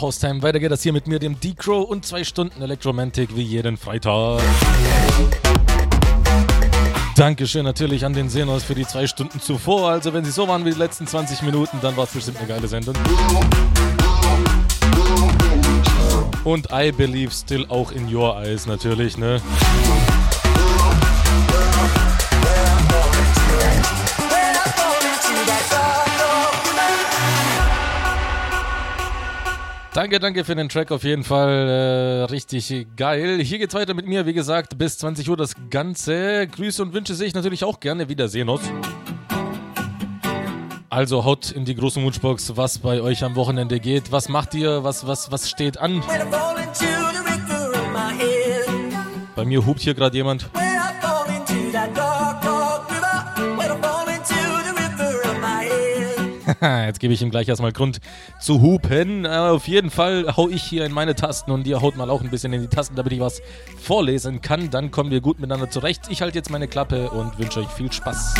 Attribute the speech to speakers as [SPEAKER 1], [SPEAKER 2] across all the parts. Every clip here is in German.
[SPEAKER 1] So, Haustime, weiter geht das hier mit mir, dem D-Crow und zwei Stunden Elektromantik wie jeden Freitag. Dankeschön natürlich an den Senos für die zwei Stunden zuvor. Also, wenn sie so waren wie die letzten 20 Minuten, dann war es bestimmt eine geile Sendung. Und I believe still auch in your eyes natürlich, ne? Danke, danke für den Track auf jeden Fall. Äh, richtig geil. Hier geht's weiter mit mir. Wie gesagt, bis 20 Uhr das Ganze. Grüße und Wünsche sehe ich natürlich auch gerne. Wiedersehen uns. Also haut in die große Wunschbox, was bei euch am Wochenende geht. Was macht ihr? Was, was, was steht an? Bei mir hupt hier gerade jemand. Jetzt gebe ich ihm gleich erstmal Grund zu hupen. Aber auf jeden Fall hau ich hier in meine Tasten und ihr haut mal auch ein bisschen in die Tasten, damit ich was vorlesen kann. Dann kommen wir gut miteinander zurecht. Ich halte jetzt meine Klappe und wünsche euch viel Spaß.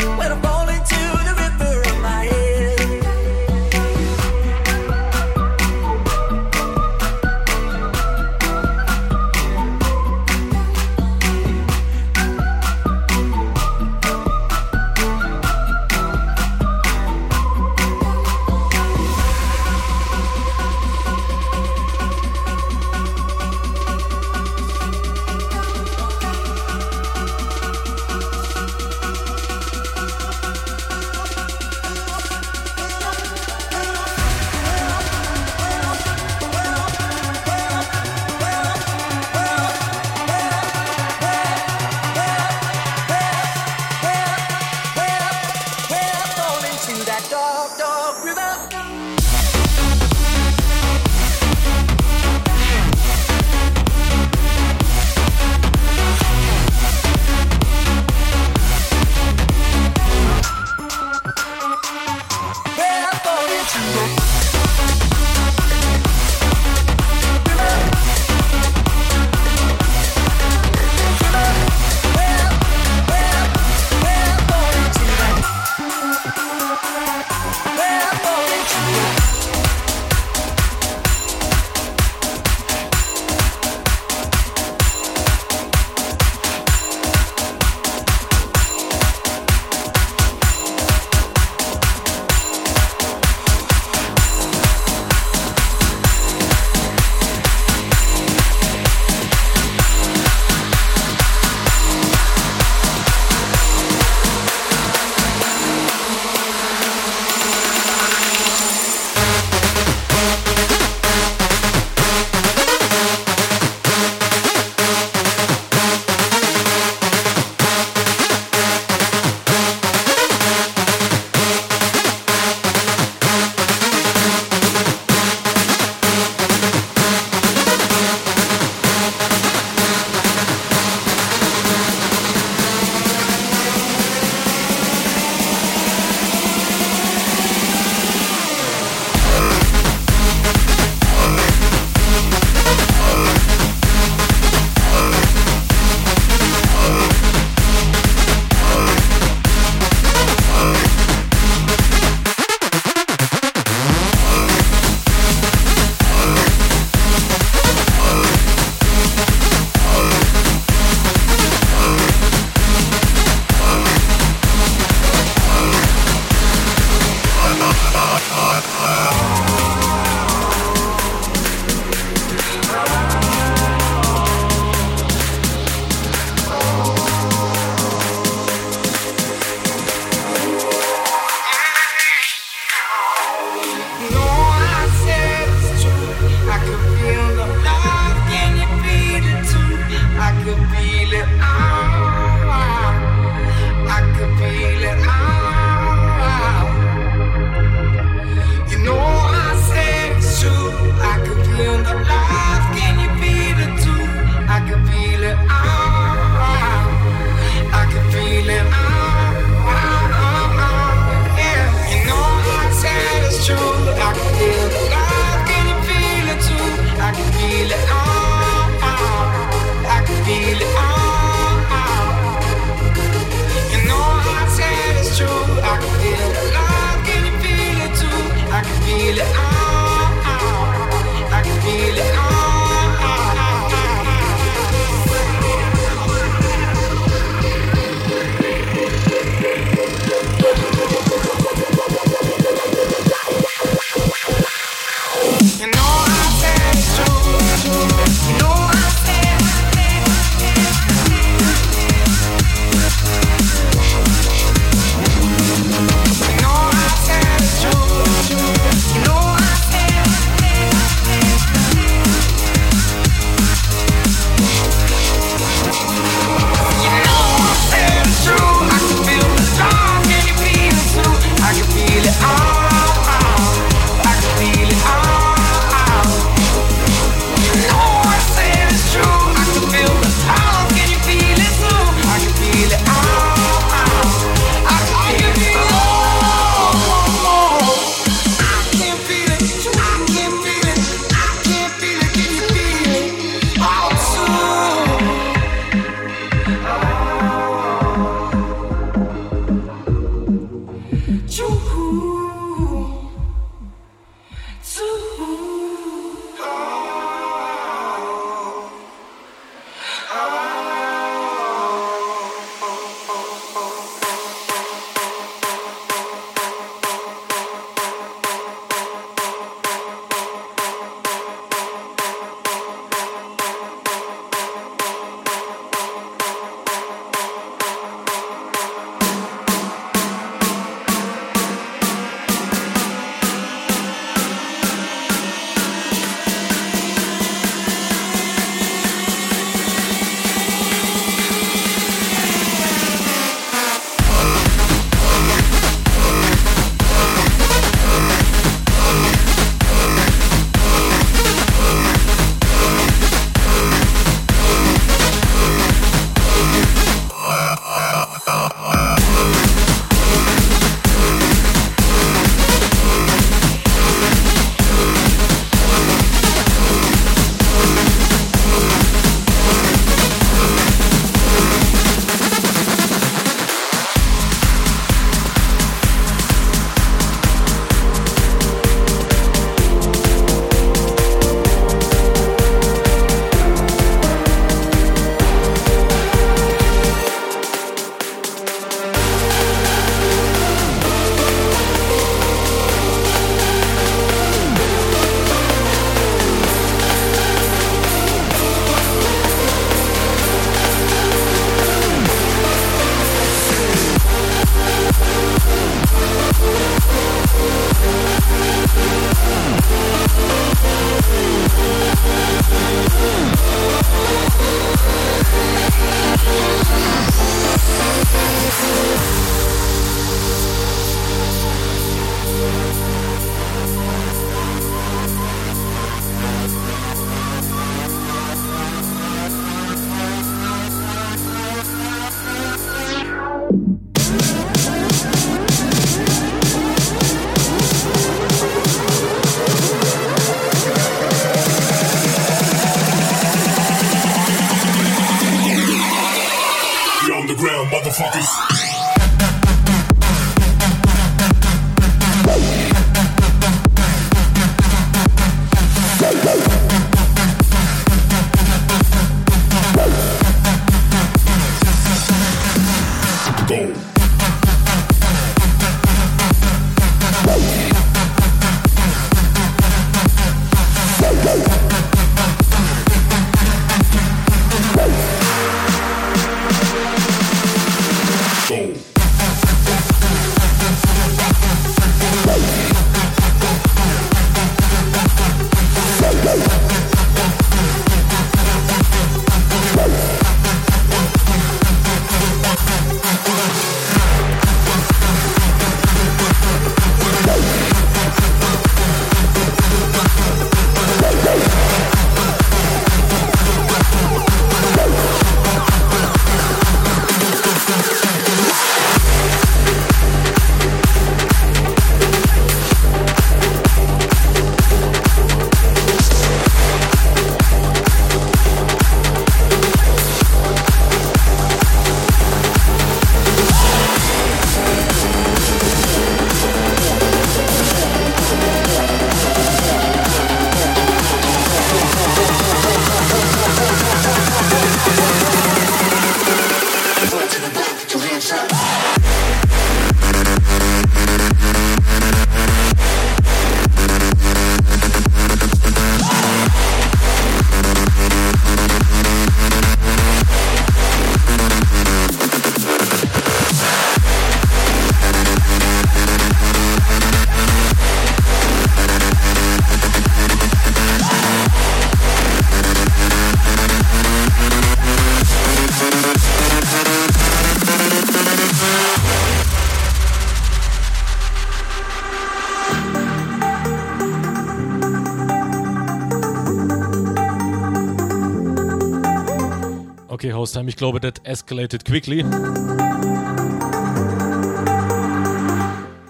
[SPEAKER 1] Haustime, ich glaube, that escalated quickly.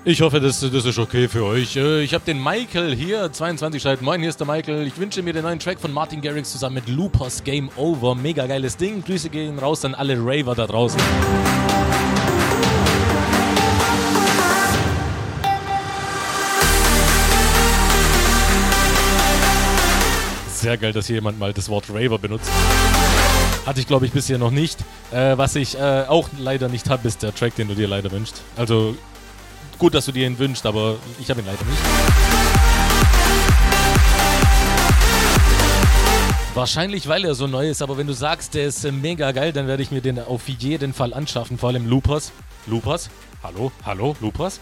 [SPEAKER 1] Ich hoffe, das, das ist okay für euch. Äh, ich habe den Michael hier, 22 schreibt, moin, hier ist der Michael. Ich wünsche mir den neuen Track von Martin Garrix zusammen mit Loopers Game Over. Mega geiles Ding. Grüße gehen raus an alle Raver da draußen. Sehr geil, dass hier jemand mal das Wort Raver benutzt. Hatte ich, glaube ich, bisher noch nicht. Äh, was ich äh, auch leider nicht habe, ist der Track, den du dir leider wünschst. Also gut, dass du dir ihn wünschst, aber ich habe ihn leider nicht. Wahrscheinlich, weil er so neu ist, aber wenn du sagst, der ist äh, mega geil, dann werde ich mir den auf jeden Fall anschaffen, vor allem Loopers. Loopers? Hallo? Hallo? Loopers?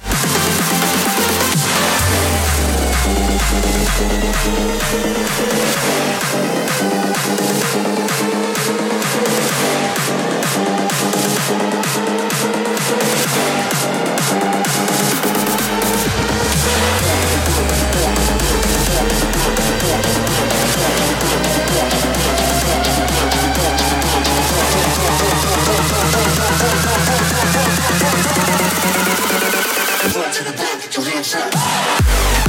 [SPEAKER 2] Your hands up.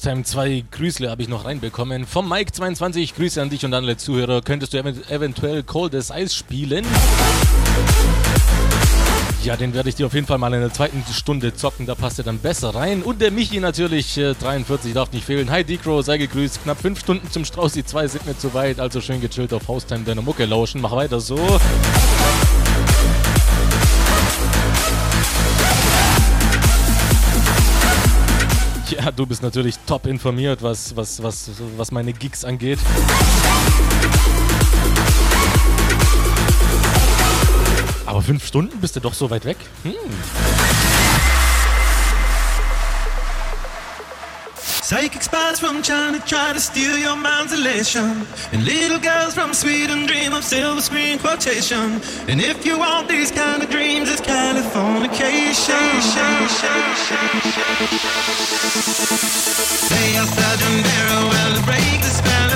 [SPEAKER 1] So, Haustime 2 Grüßle habe ich noch reinbekommen. Vom Mike22, Grüße an dich und an alle Zuhörer. Könntest du ev eventuell Cold as Ice spielen? Ja, den werde ich dir auf jeden Fall mal in der zweiten Stunde zocken, da passt er dann besser rein. Und der Michi natürlich, äh, 43, darf nicht fehlen. Hi Decro, sei gegrüßt. Knapp 5 Stunden zum Straußi 2 sind mir zu weit, also schön gechillt auf Haustime deiner Mucke lauschen. Mach weiter so. Ja, du bist natürlich top informiert, was, was, was, was meine Gigs angeht. Aber fünf Stunden bist du doch so weit weg? Hm.
[SPEAKER 3] Psychic spies from China try to steal your mind's elation. And little girls from Sweden dream of silver screen quotation. And if you want these kind of dreams, it's Californication. They are Sergeant Barrow well to break the spell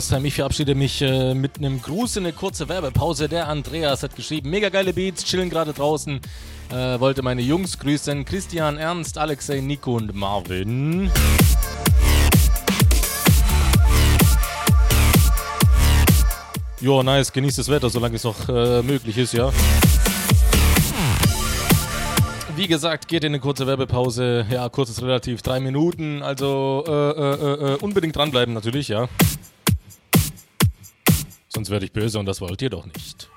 [SPEAKER 1] Hausheim, ich verabschiede mich äh, mit einem Gruß in eine kurze Werbepause. Der Andreas hat geschrieben, mega geile Beats, chillen gerade draußen. Äh, wollte meine Jungs grüßen. Christian, Ernst, Alexei, Nico und Marvin. Jo, nice, genießt das Wetter, solange es noch äh, möglich ist, ja. Wie gesagt, geht in eine kurze Werbepause. Ja, kurz ist relativ, drei Minuten. Also äh, äh, äh, unbedingt dranbleiben natürlich, ja. Sonst werde ich böse und das wollt ihr doch nicht.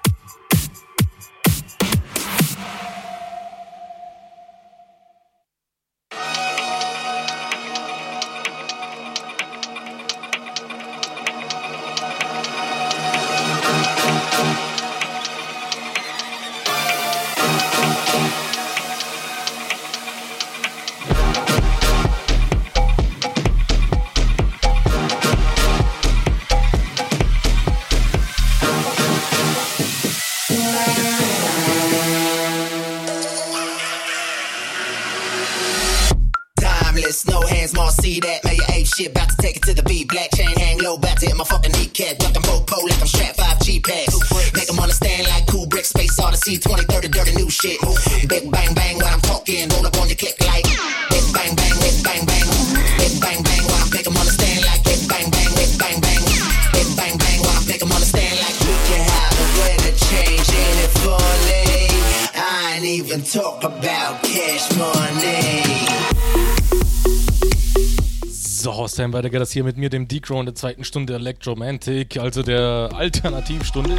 [SPEAKER 1] Weiter geht das hier mit mir, dem Decro in der zweiten Stunde Electromantic, also der Alternativstunde.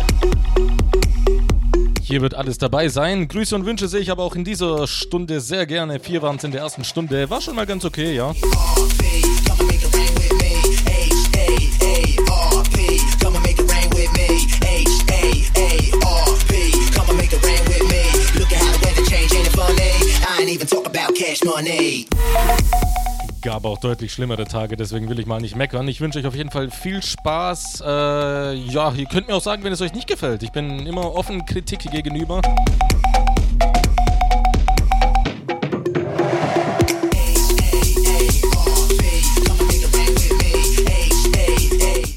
[SPEAKER 1] Hier wird alles dabei sein. Grüße und Wünsche sehe ich aber auch in dieser Stunde sehr gerne. Vier waren es in der ersten Stunde. War schon mal ganz okay, ja.
[SPEAKER 4] Money.
[SPEAKER 1] Gab auch deutlich schlimmere Tage, deswegen will ich mal nicht meckern. Ich wünsche euch auf jeden Fall viel Spaß. Äh, ja, ihr könnt mir auch sagen, wenn es euch nicht gefällt. Ich bin immer offen Kritik gegenüber.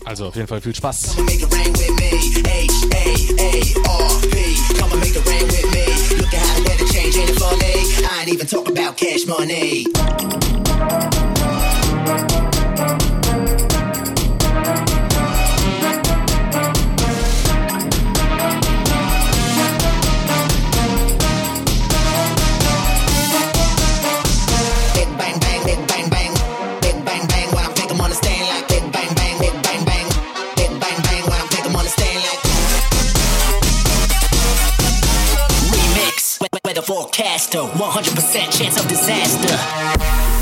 [SPEAKER 1] Also auf jeden Fall viel Spaß.
[SPEAKER 4] Even talk about cash money. Forecaster, 100% chance of disaster.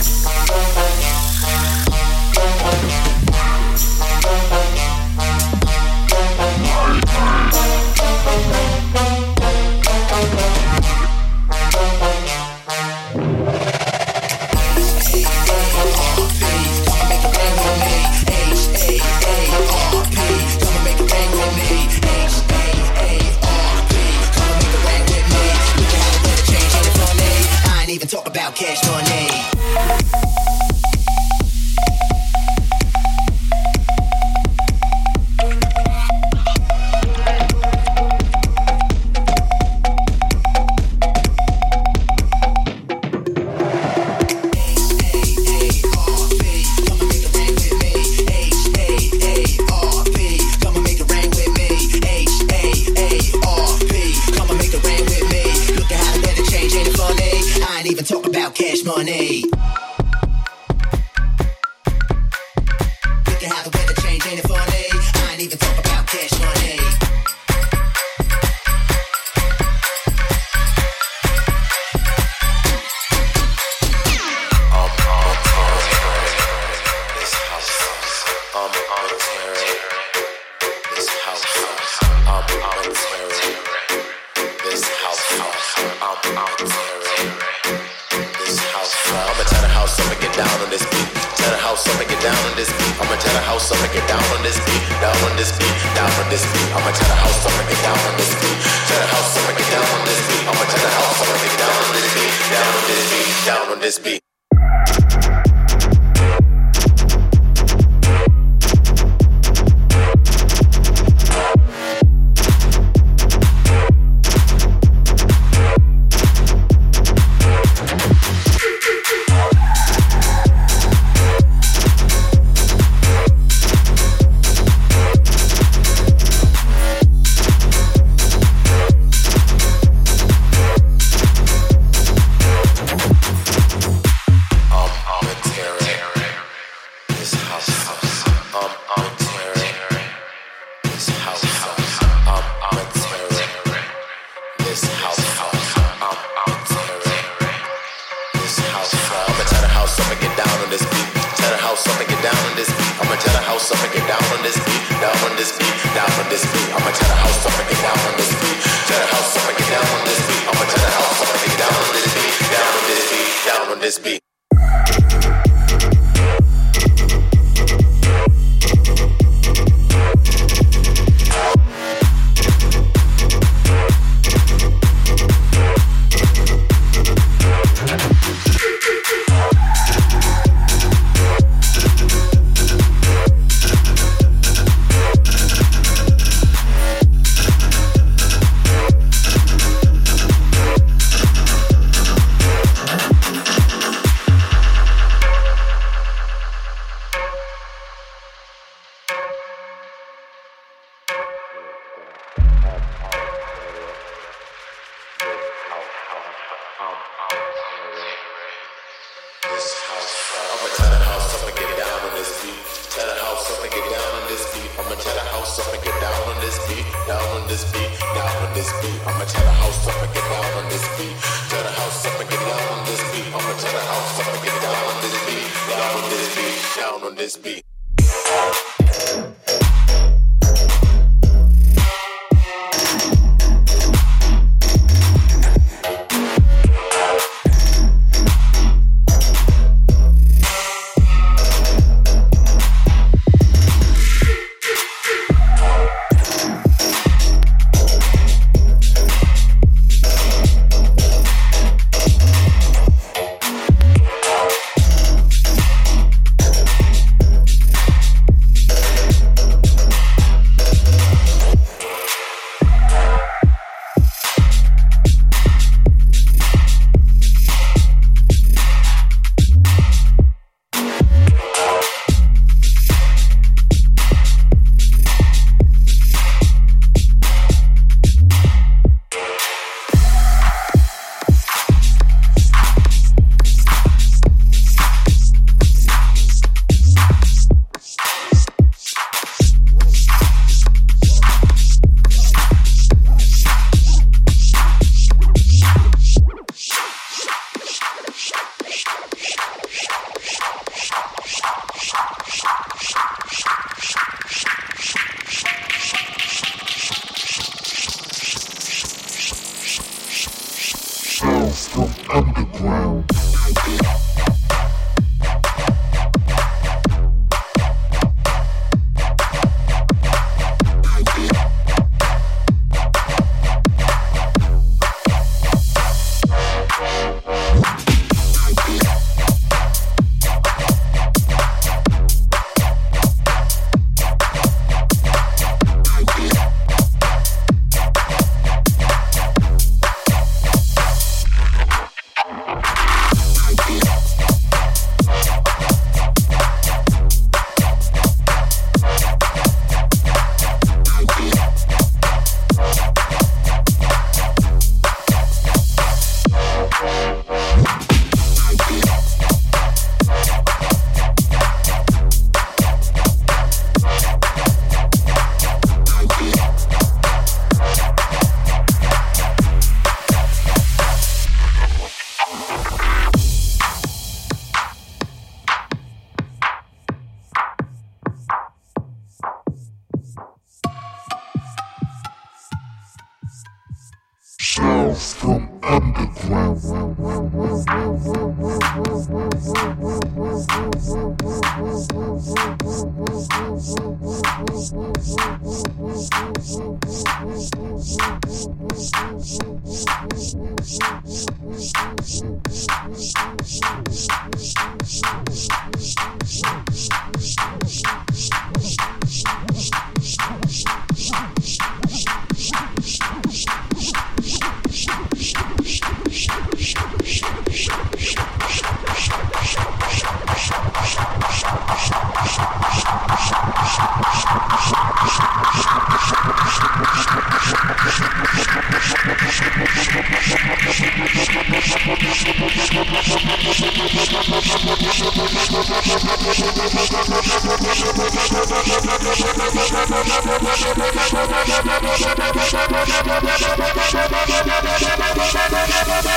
[SPEAKER 5] Tales
[SPEAKER 3] from Underground.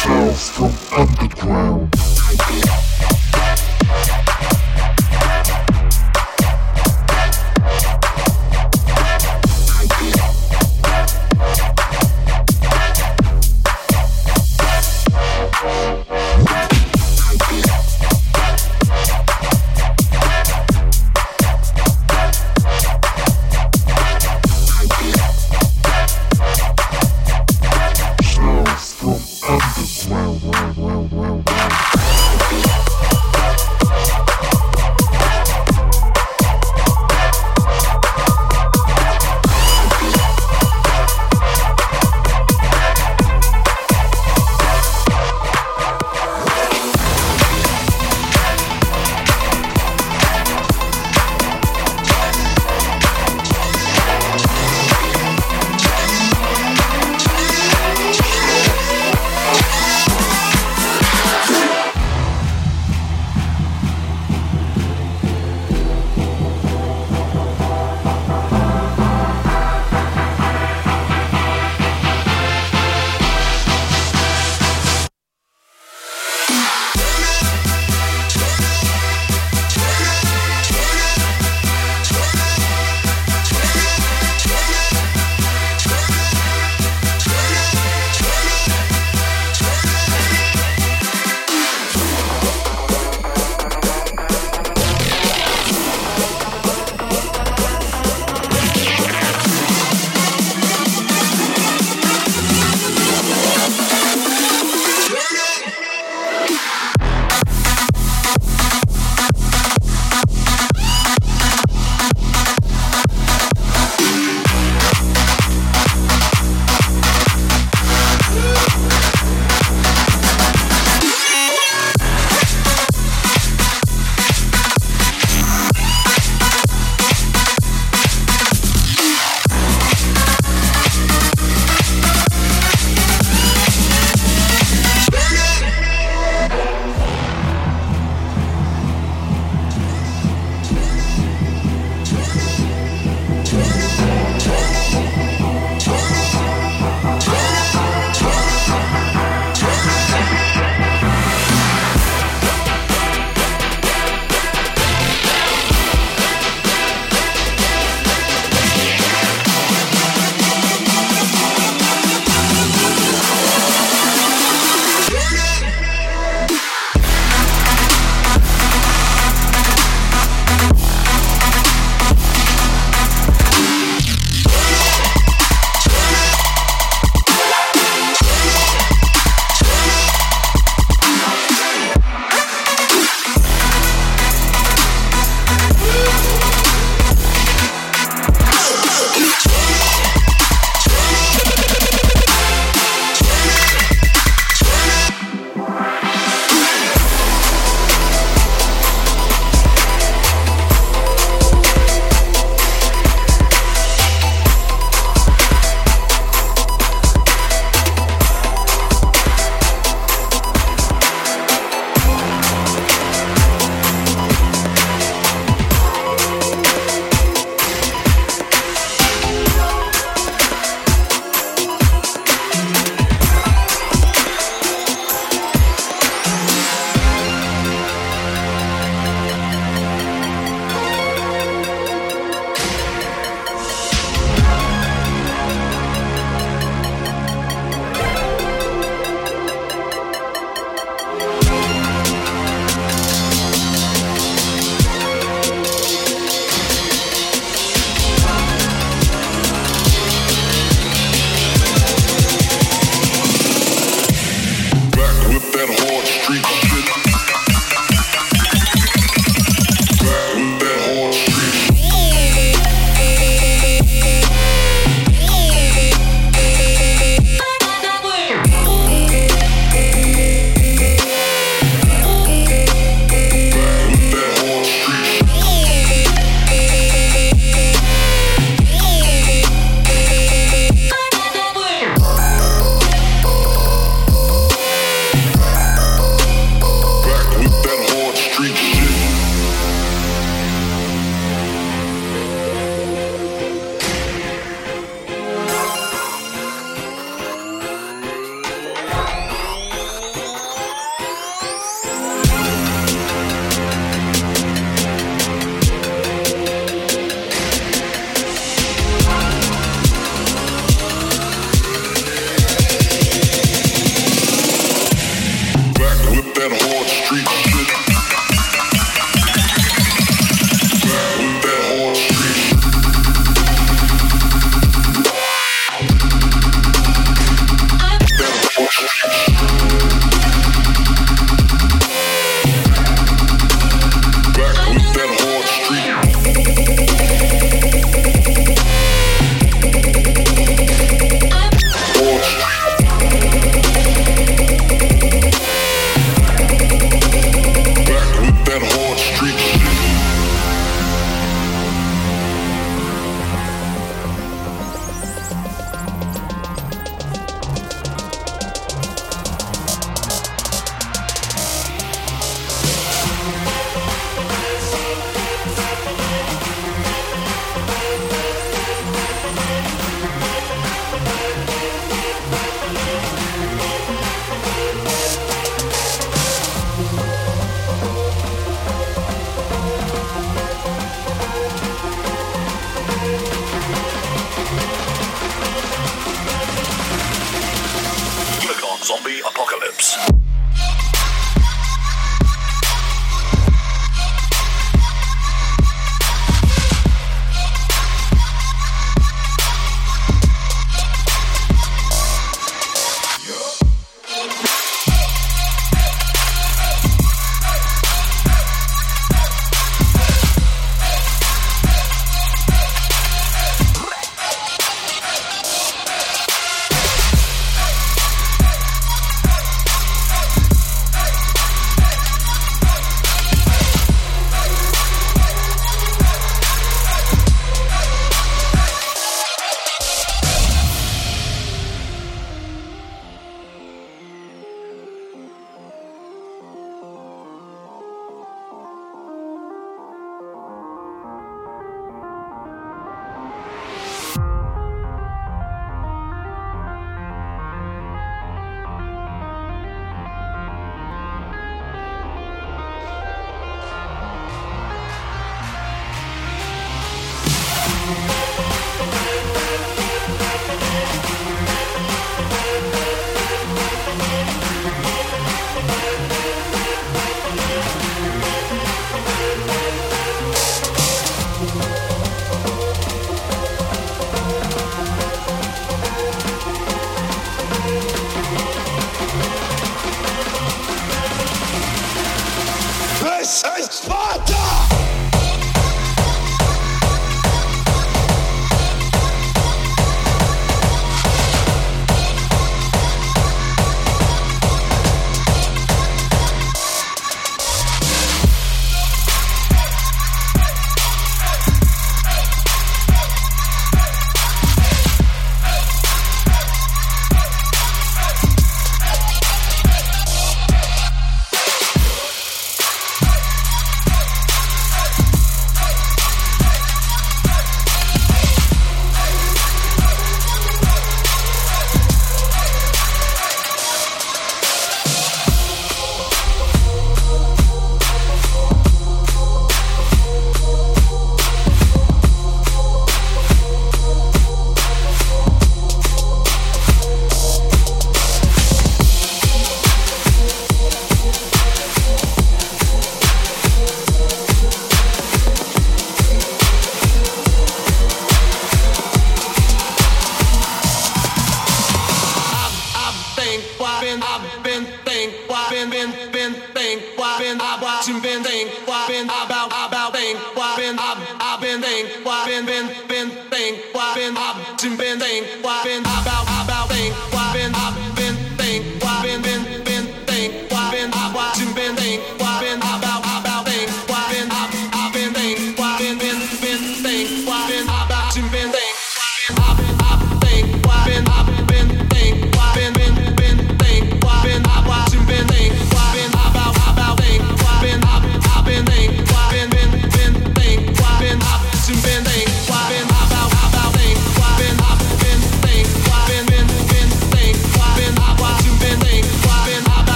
[SPEAKER 6] Sounds from underground.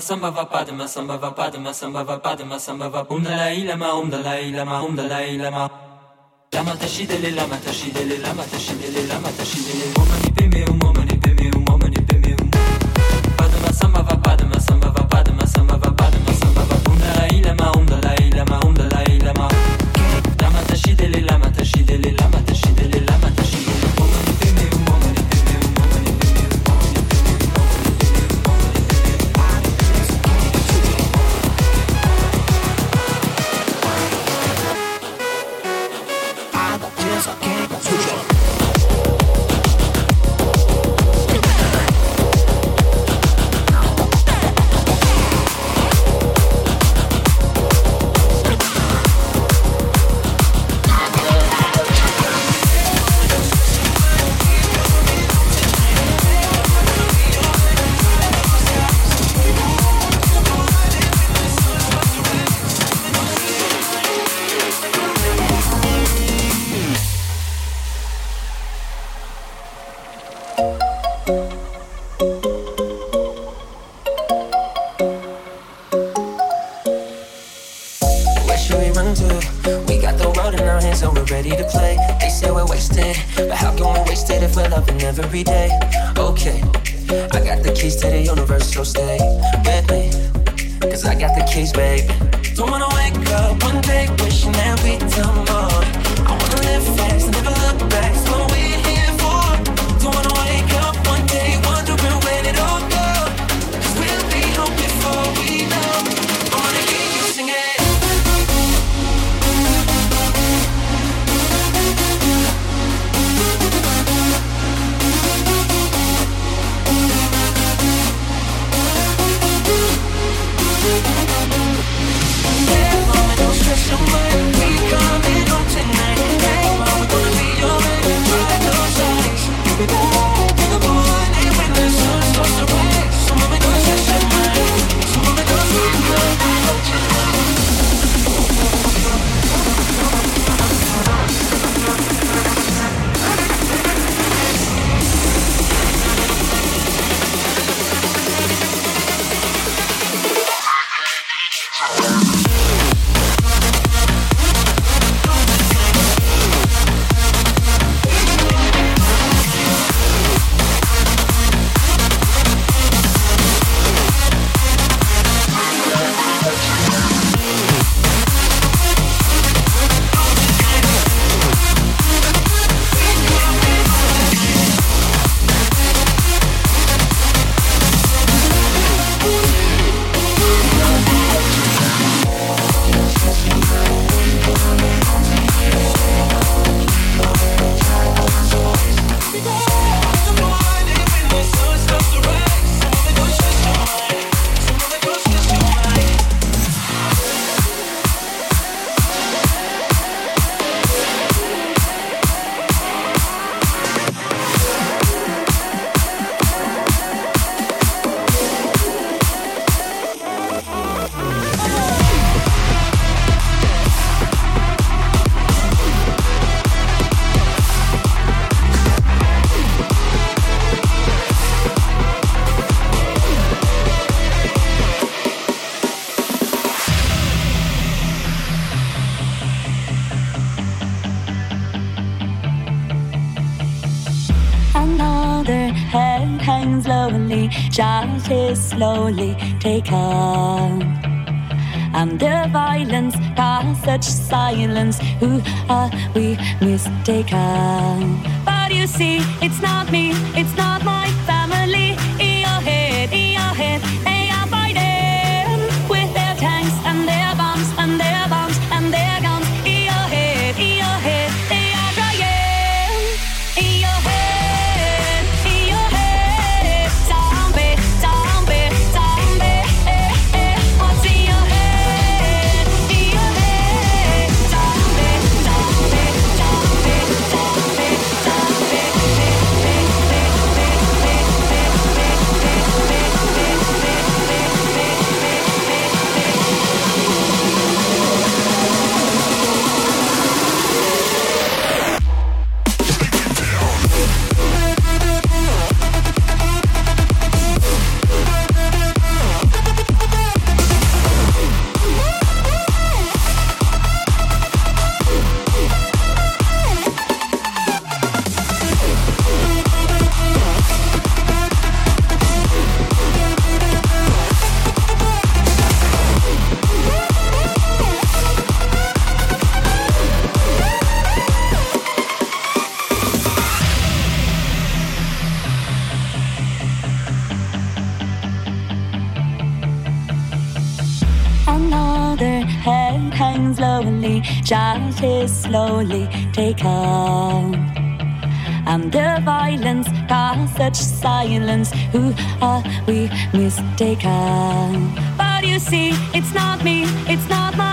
[SPEAKER 6] padma samba va padma samba va padma samba va padma samba va um dalai lama um dalai lama um dalai lama. Lama tashidele lama tashidele lama tashidele lama tashidele
[SPEAKER 5] uma mi peme uma hang slowly, shout it slowly, take calm. And
[SPEAKER 7] the violence, past such silence, who are we mistaken? But you see, it's not me, it's not my Take taken. And the violence caused such silence. Who are we mistaken? But you see, it's not me, it's not my.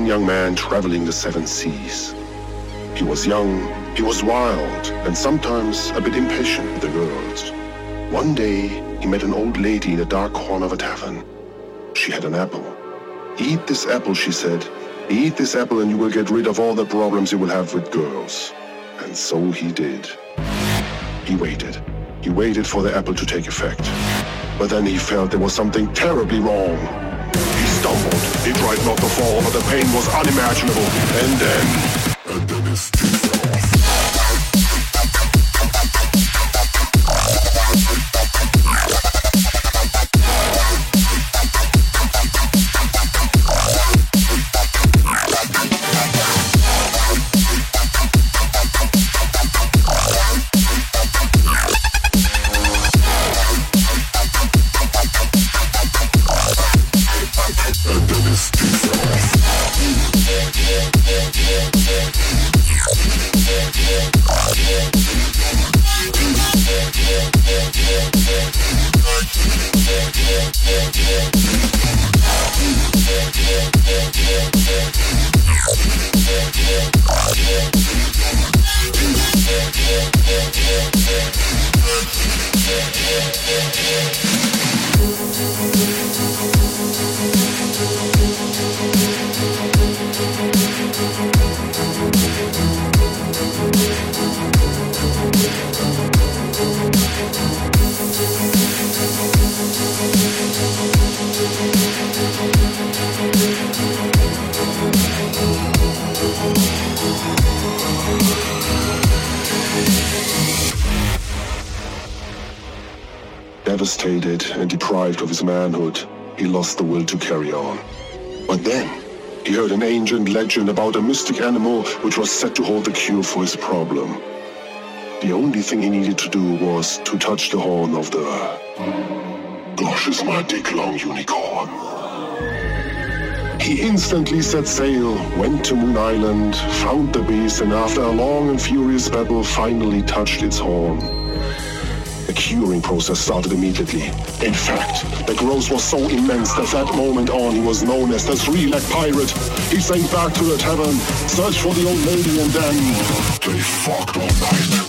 [SPEAKER 8] Young man traveling the seven seas. He was young, he was wild, and sometimes a bit impatient with the girls. One day, he met an old lady in a dark corner of a tavern. She had an apple. Eat this apple, she said. Eat this apple and you will get rid of all the problems you will have with girls. And so he did. He waited. He waited for the apple to take effect. But then he felt there was something terribly wrong. Tried not to fall, but the pain was unimaginable. And then... Yeah, yeah. And deprived of his manhood, he lost the will to carry on. But then, he heard an ancient legend about a mystic animal which was said to hold the cure for his problem. The only thing he needed to do was to touch the horn of the Gosh is my dick long unicorn. He instantly set sail, went to Moon Island, found the beast, and after a long and furious battle, finally touched its horn. The curing process started immediately. In fact, the growth was so immense that that moment on he was known as the three-leg pirate. He sank back to the tavern, searched for the old lady, and then they fucked all night.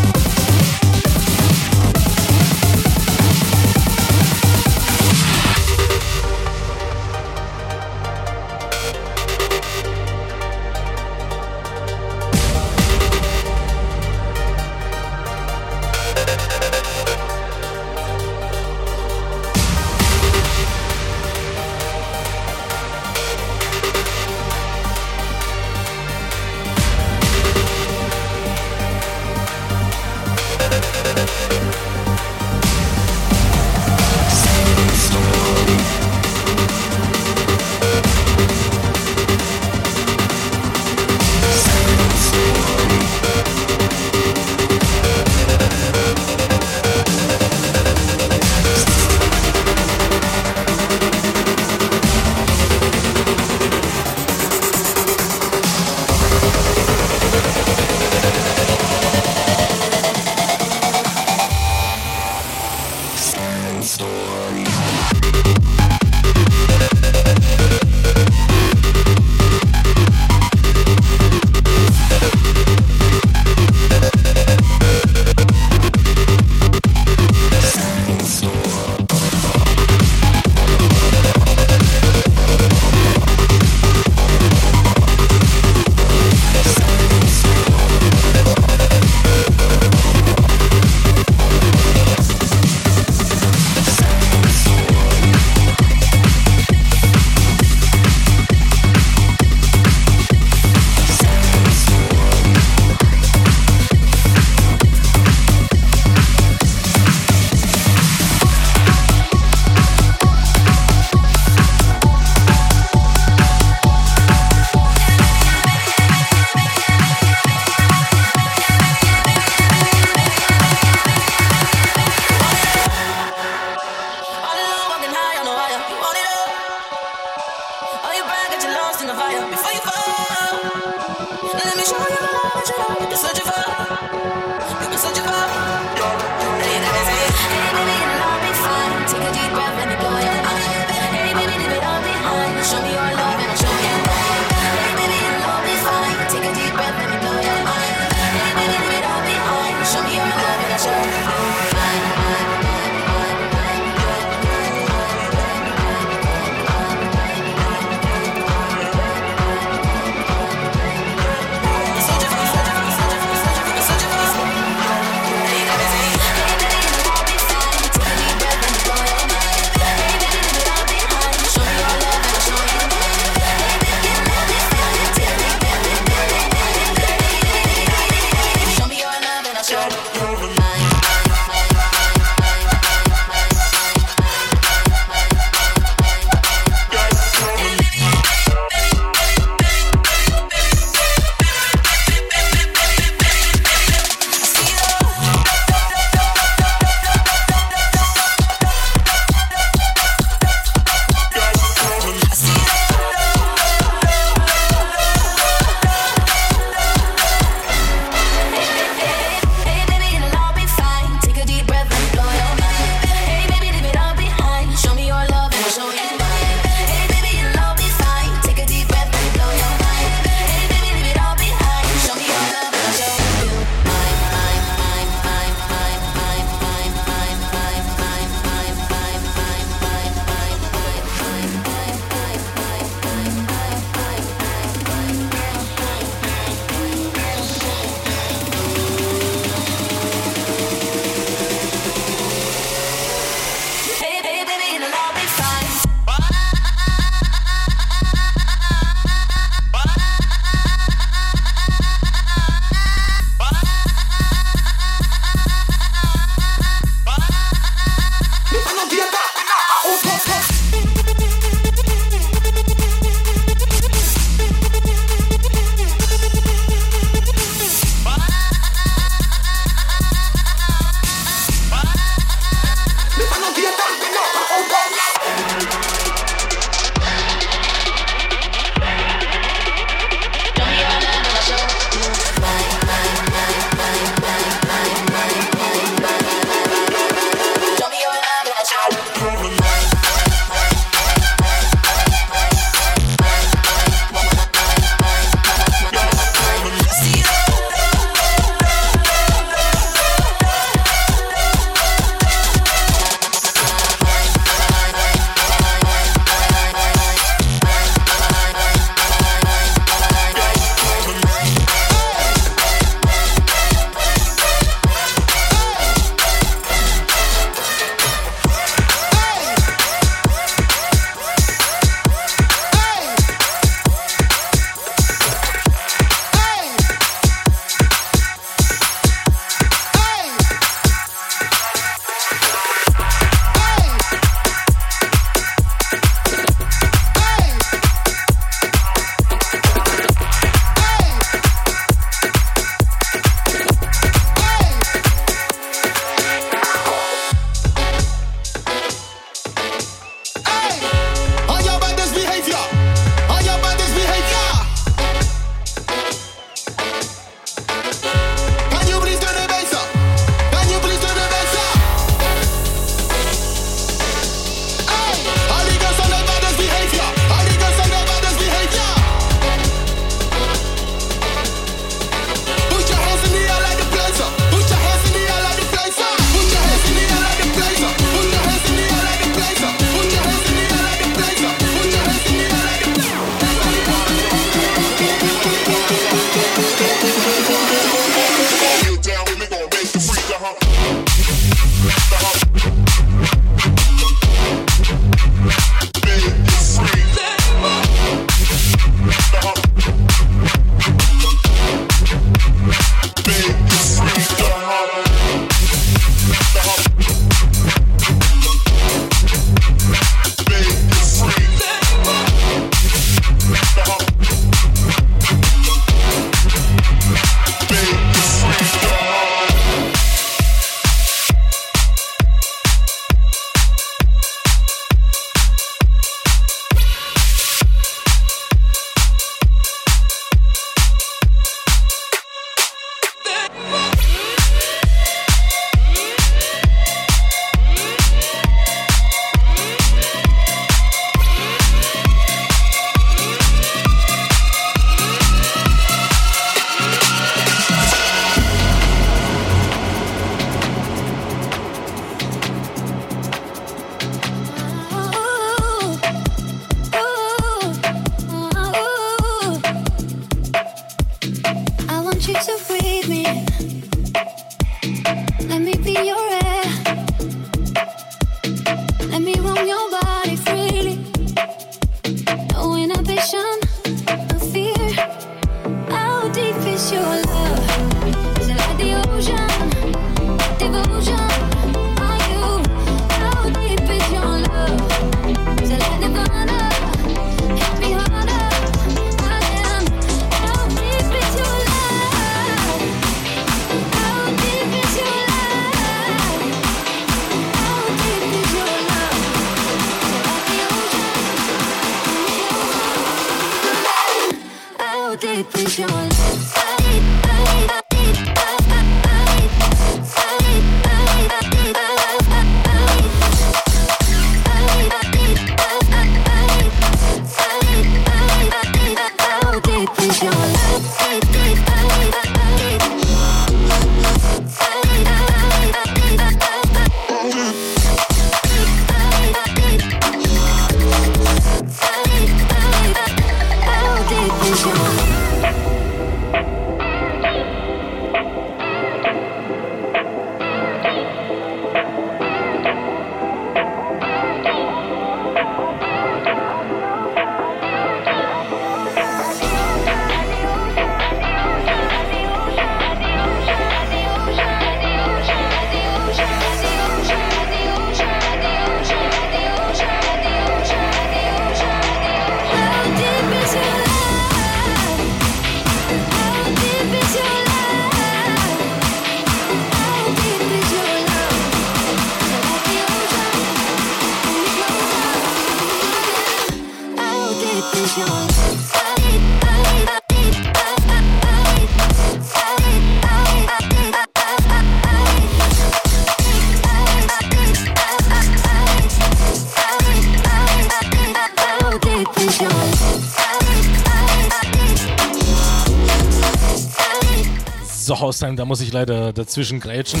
[SPEAKER 1] Haustime, da muss ich leider dazwischen grätschen.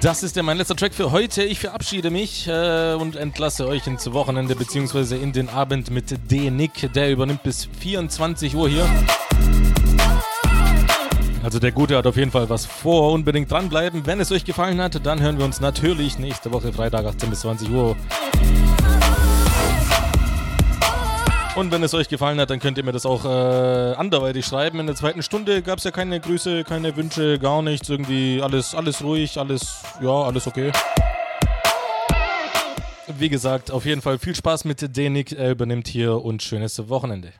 [SPEAKER 1] Das ist ja mein letzter Track für heute. Ich verabschiede mich äh, und entlasse euch ins Wochenende bzw. in den Abend mit D. Nick. Der übernimmt bis 24 Uhr hier. Also der Gute hat auf jeden Fall was vor. Unbedingt dranbleiben. Wenn es euch gefallen hat, dann hören wir uns natürlich nächste Woche Freitag 18 bis 20 Uhr. Und wenn es euch gefallen hat, dann könnt ihr mir das auch äh, anderweitig schreiben. In der zweiten Stunde gab es ja keine Grüße, keine Wünsche, gar nichts. Irgendwie alles, alles ruhig, alles, ja, alles okay. Wie gesagt, auf jeden Fall viel Spaß mit Denik. Er übernimmt hier und schönes Wochenende.